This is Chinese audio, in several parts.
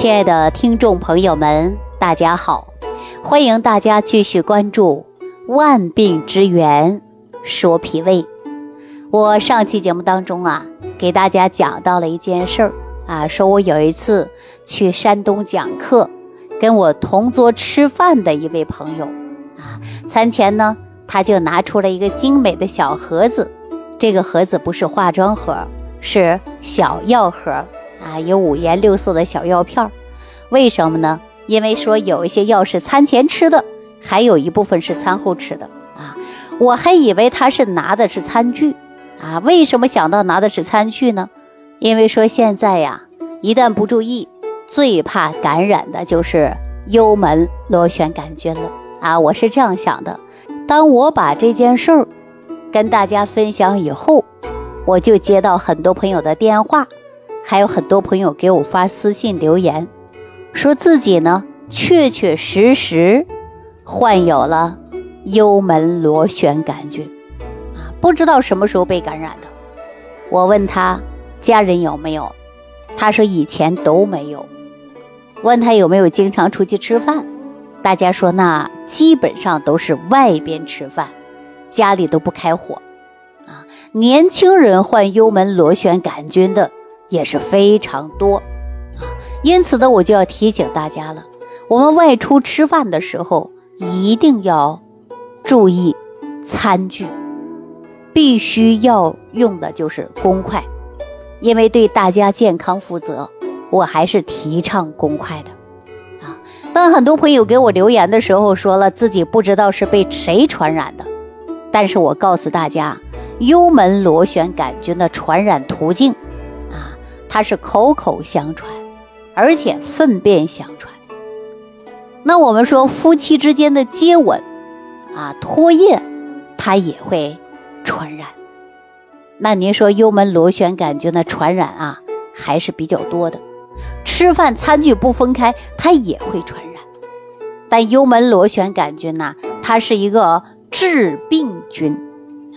亲爱的听众朋友们，大家好，欢迎大家继续关注《万病之源说脾胃》。我上期节目当中啊，给大家讲到了一件事儿啊，说我有一次去山东讲课，跟我同桌吃饭的一位朋友啊，餐前呢，他就拿出了一个精美的小盒子，这个盒子不是化妆盒，是小药盒。啊，有五颜六色的小药片儿，为什么呢？因为说有一些药是餐前吃的，还有一部分是餐后吃的啊。我还以为他是拿的是餐具啊，为什么想到拿的是餐具呢？因为说现在呀，一旦不注意，最怕感染的就是幽门螺旋杆菌了啊。我是这样想的。当我把这件事儿跟大家分享以后，我就接到很多朋友的电话。还有很多朋友给我发私信留言，说自己呢确确实实患有了幽门螺旋杆菌啊，不知道什么时候被感染的。我问他家人有没有，他说以前都没有。问他有没有经常出去吃饭，大家说那基本上都是外边吃饭，家里都不开火啊。年轻人患幽门螺旋杆菌的。也是非常多啊，因此呢，我就要提醒大家了，我们外出吃饭的时候一定要注意餐具，必须要用的就是公筷，因为对大家健康负责，我还是提倡公筷的啊。当很多朋友给我留言的时候，说了自己不知道是被谁传染的，但是我告诉大家，幽门螺旋杆菌的传染途径。它是口口相传，而且粪便相传。那我们说夫妻之间的接吻啊、唾液，它也会传染。那您说幽门螺旋杆菌的传染啊，还是比较多的。吃饭餐具不分开，它也会传染。但幽门螺旋杆菌呢，它是一个致病菌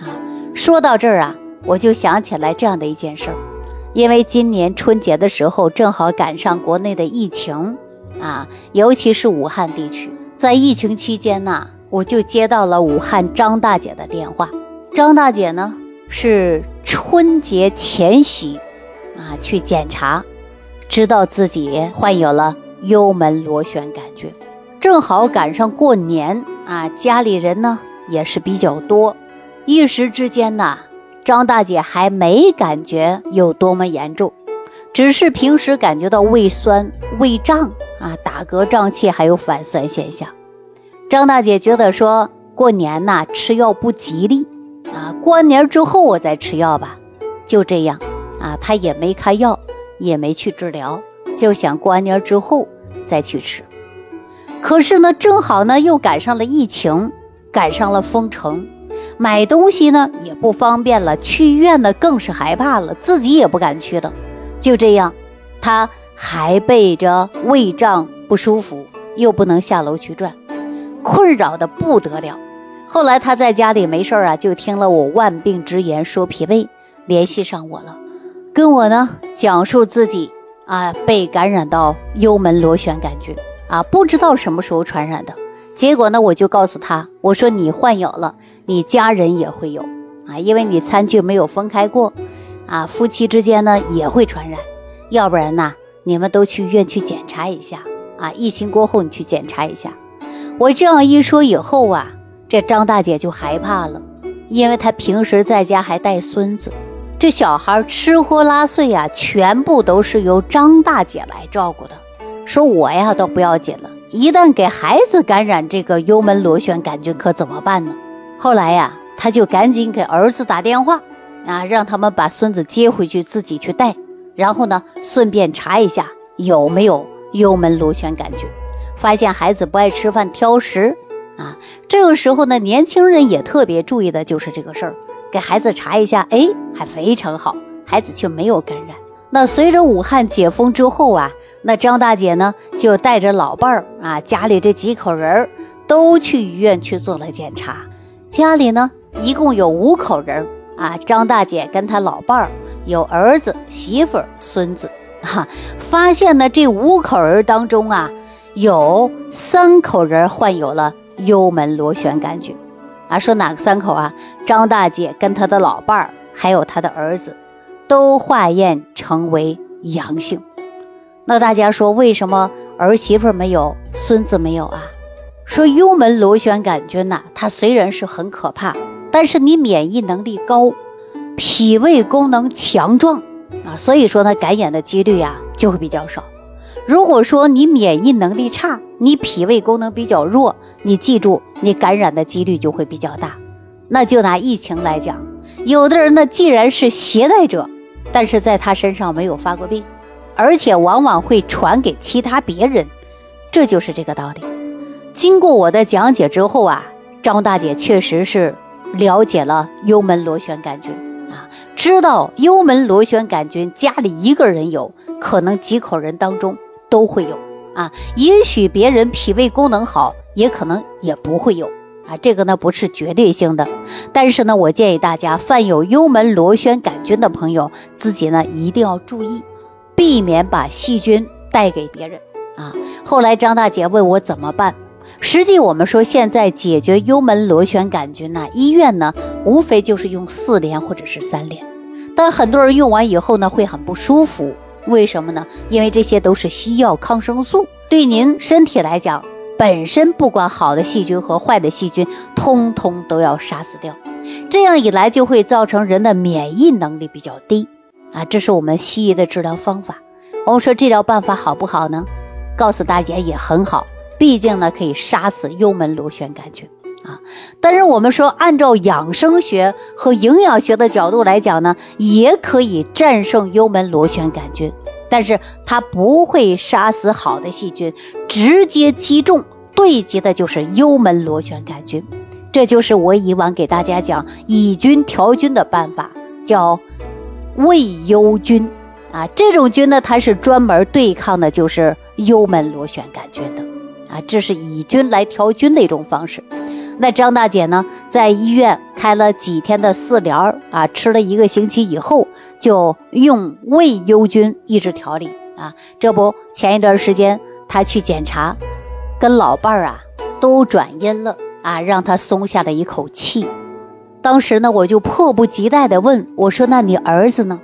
啊。说到这儿啊，我就想起来这样的一件事儿。因为今年春节的时候正好赶上国内的疫情啊，尤其是武汉地区，在疫情期间呢，我就接到了武汉张大姐的电话。张大姐呢是春节前夕啊去检查，知道自己患有了幽门螺旋杆菌，正好赶上过年啊，家里人呢也是比较多，一时之间呢。张大姐还没感觉有多么严重，只是平时感觉到胃酸、胃胀啊，打嗝、胀气，还有反酸现象。张大姐觉得说过年呐吃药不吉利啊，过完年之后我再吃药吧。就这样啊，她也没开药，也没去治疗，就想过完年之后再去吃。可是呢，正好呢又赶上了疫情，赶上了封城。买东西呢也不方便了，去医院呢更是害怕了，自己也不敢去了。就这样，他还背着胃胀不舒服，又不能下楼去转，困扰的不得了。后来他在家里没事啊，就听了我万病之言说脾胃，联系上我了，跟我呢讲述自己啊被感染到幽门螺旋杆菌啊，不知道什么时候传染的。结果呢，我就告诉他，我说你患有了。你家人也会有啊，因为你餐具没有分开过啊，夫妻之间呢也会传染，要不然呢，你们都去医院去检查一下啊，疫情过后你去检查一下。我这样一说以后啊，这张大姐就害怕了，因为她平时在家还带孙子，这小孩吃喝拉睡呀，全部都是由张大姐来照顾的。说我呀倒不要紧了，一旦给孩子感染这个幽门螺旋杆菌，可怎么办呢？后来呀，他就赶紧给儿子打电话啊，让他们把孙子接回去，自己去带。然后呢，顺便查一下有没有幽门螺旋杆菌。发现孩子不爱吃饭、挑食啊，这个时候呢，年轻人也特别注意的就是这个事儿，给孩子查一下，哎，还非常好，孩子却没有感染。那随着武汉解封之后啊，那张大姐呢就带着老伴儿啊，家里这几口人都去医院去做了检查。家里呢，一共有五口人啊。张大姐跟她老伴儿有儿子、媳妇、孙子 哈，发现呢这五口人当中啊，有三口人患有了幽门螺旋杆菌。啊，说哪个三口啊？张大姐跟她的老伴儿，还有她的儿子，都化验成为阳性。那大家说，为什么儿媳妇没有，孙子没有啊？说幽门螺旋杆菌呐，它虽然是很可怕，但是你免疫能力高，脾胃功能强壮啊，所以说呢，感染的几率呀就会比较少。如果说你免疫能力差，你脾胃功能比较弱，你记住，你感染的几率就会比较大。那就拿疫情来讲，有的人呢，既然是携带者，但是在他身上没有发过病，而且往往会传给其他别人，这就是这个道理。经过我的讲解之后啊，张大姐确实是了解了幽门螺旋杆菌啊，知道幽门螺旋杆菌家里一个人有可能几口人当中。都会有啊，也许别人脾胃功能好，也可能也不会有啊，这个呢不是绝对性的。但是呢，我建议大家犯有幽门螺旋杆菌的朋友，自己呢一定要注意，避免把细菌带给别人啊。后来张大姐问我怎么办，实际我们说现在解决幽门螺旋杆菌呢，医院呢无非就是用四联或者是三联，但很多人用完以后呢会很不舒服。为什么呢？因为这些都是西药抗生素，对您身体来讲，本身不管好的细菌和坏的细菌，通通都要杀死掉。这样一来，就会造成人的免疫能力比较低啊。这是我们西医的治疗方法。我们说治疗办法好不好呢？告诉大家也很好，毕竟呢可以杀死幽门螺旋杆菌。啊，但是我们说，按照养生学和营养学的角度来讲呢，也可以战胜幽门螺旋杆菌，但是它不会杀死好的细菌，直接击中对击的就是幽门螺旋杆菌。这就是我以往给大家讲以菌调菌的办法，叫胃幽菌啊。这种菌呢，它是专门对抗的就是幽门螺旋杆菌的啊，这是以菌来调菌的一种方式。那张大姐呢，在医院开了几天的四联啊，吃了一个星期以后，就用胃幽菌抑制调理啊。这不，前一段时间她去检查，跟老伴儿啊都转阴了啊，让她松下了一口气。当时呢，我就迫不及待的问我说：“那你儿子呢？”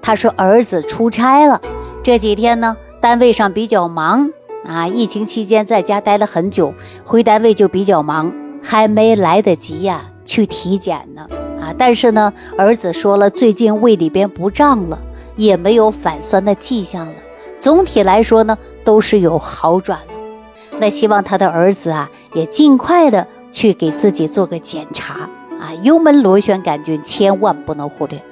他说：“儿子出差了，这几天呢，单位上比较忙啊，疫情期间在家待了很久，回单位就比较忙。”还没来得及呀，去体检呢啊！但是呢，儿子说了，最近胃里边不胀了，也没有反酸的迹象了。总体来说呢，都是有好转了。那希望他的儿子啊，也尽快的去给自己做个检查啊！幽门螺旋杆菌千万不能忽略。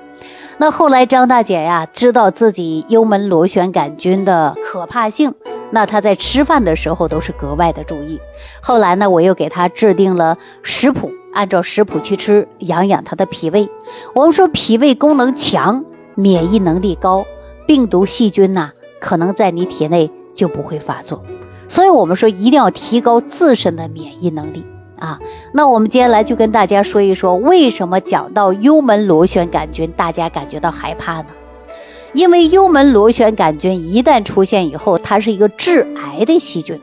那后来张大姐呀，知道自己幽门螺旋杆菌的可怕性，那她在吃饭的时候都是格外的注意。后来呢，我又给她制定了食谱，按照食谱去吃，养养她的脾胃。我们说脾胃功能强，免疫能力高，病毒细菌呐，可能在你体内就不会发作。所以我们说一定要提高自身的免疫能力。啊，那我们接下来就跟大家说一说，为什么讲到幽门螺旋杆菌，大家感觉到害怕呢？因为幽门螺旋杆菌一旦出现以后，它是一个致癌的细菌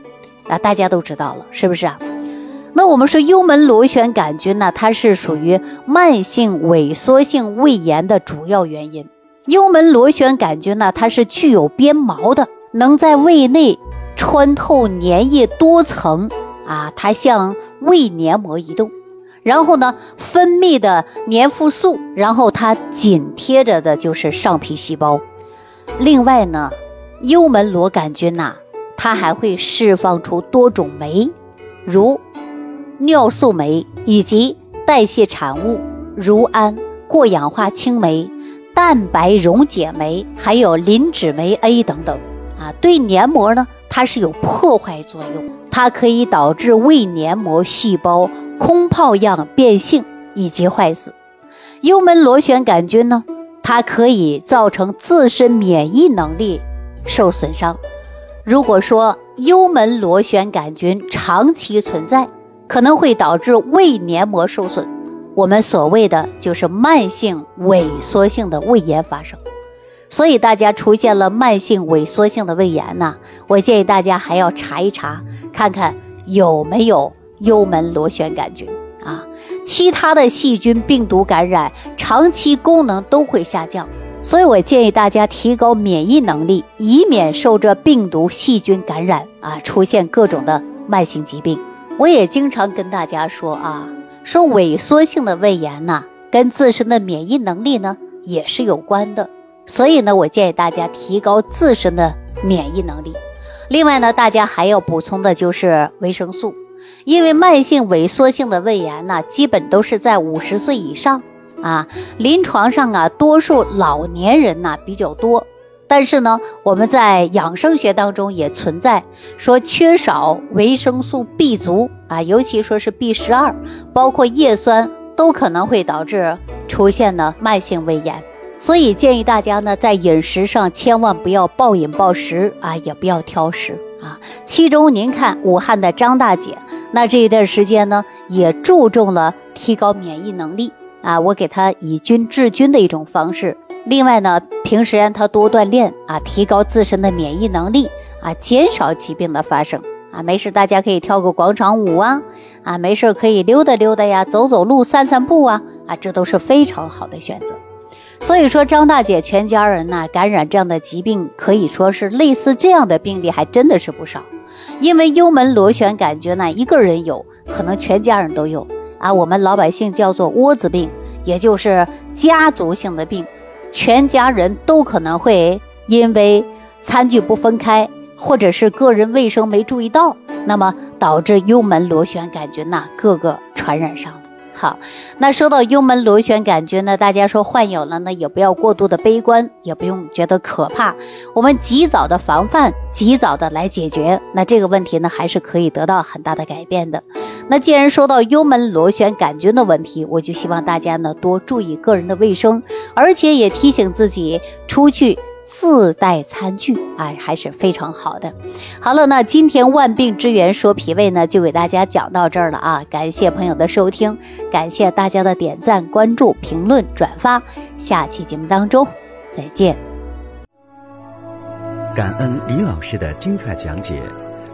啊，大家都知道了，是不是啊？那我们说幽门螺旋杆菌呢，它是属于慢性萎缩性胃炎的主要原因。幽门螺旋杆菌呢，它是具有鞭毛的，能在胃内穿透粘液多层啊，它像。胃黏膜移动，然后呢，分泌的粘附素，然后它紧贴着的就是上皮细胞。另外呢，幽门螺杆菌呐，它还会释放出多种酶，如尿素酶以及代谢产物如氨、过氧化氢酶、蛋白溶解酶，还有磷脂酶 A 等等啊，对黏膜呢，它是有破坏作用。它可以导致胃黏膜细胞空泡样变性以及坏死。幽门螺旋杆菌呢，它可以造成自身免疫能力受损伤。如果说幽门螺旋杆菌长期存在，可能会导致胃黏膜受损，我们所谓的就是慢性萎缩性的胃炎发生。所以大家出现了慢性萎缩性的胃炎呢，我建议大家还要查一查，看看有没有幽门螺旋杆菌啊。其他的细菌、病毒感染，长期功能都会下降。所以我建议大家提高免疫能力，以免受这病毒、细菌感染啊，出现各种的慢性疾病。我也经常跟大家说啊，说萎缩性的胃炎呢，跟自身的免疫能力呢也是有关的。所以呢，我建议大家提高自身的免疫能力。另外呢，大家还要补充的就是维生素，因为慢性萎缩性的胃炎呢，基本都是在五十岁以上。啊，临床上啊，多数老年人呐比较多，但是呢，我们在养生学当中也存在说缺少维生素 B 族啊，尤其说是 B 十二，包括叶酸都可能会导致出现呢慢性胃炎，所以建议大家呢在饮食上千万不要暴饮暴食啊，也不要挑食啊。其中您看武汉的张大姐，那这一段时间呢也注重了提高免疫能力。啊，我给她以菌治菌的一种方式。另外呢，平时让她多锻炼啊，提高自身的免疫能力啊，减少疾病的发生啊。没事，大家可以跳个广场舞啊，啊，没事可以溜达溜达呀，走走路、散散步啊，啊，这都是非常好的选择。所以说，张大姐全家人呢感染这样的疾病，可以说是类似这样的病例还真的是不少。因为幽门螺旋杆菌呢，一个人有可能全家人都有。啊，我们老百姓叫做窝子病，也就是家族性的病，全家人都可能会因为餐具不分开，或者是个人卫生没注意到，那么导致幽门螺旋杆菌呐，各个传染上。好，那说到幽门螺旋杆菌呢，大家说患有了呢，也不要过度的悲观，也不用觉得可怕，我们及早的防范，及早的来解决，那这个问题呢，还是可以得到很大的改变的。那既然说到幽门螺旋杆菌的问题，我就希望大家呢多注意个人的卫生，而且也提醒自己出去。自带餐具啊，还是非常好的。好了，那今天万病之源说脾胃呢，就给大家讲到这儿了啊！感谢朋友的收听，感谢大家的点赞、关注、评论、转发。下期节目当中再见。感恩李老师的精彩讲解。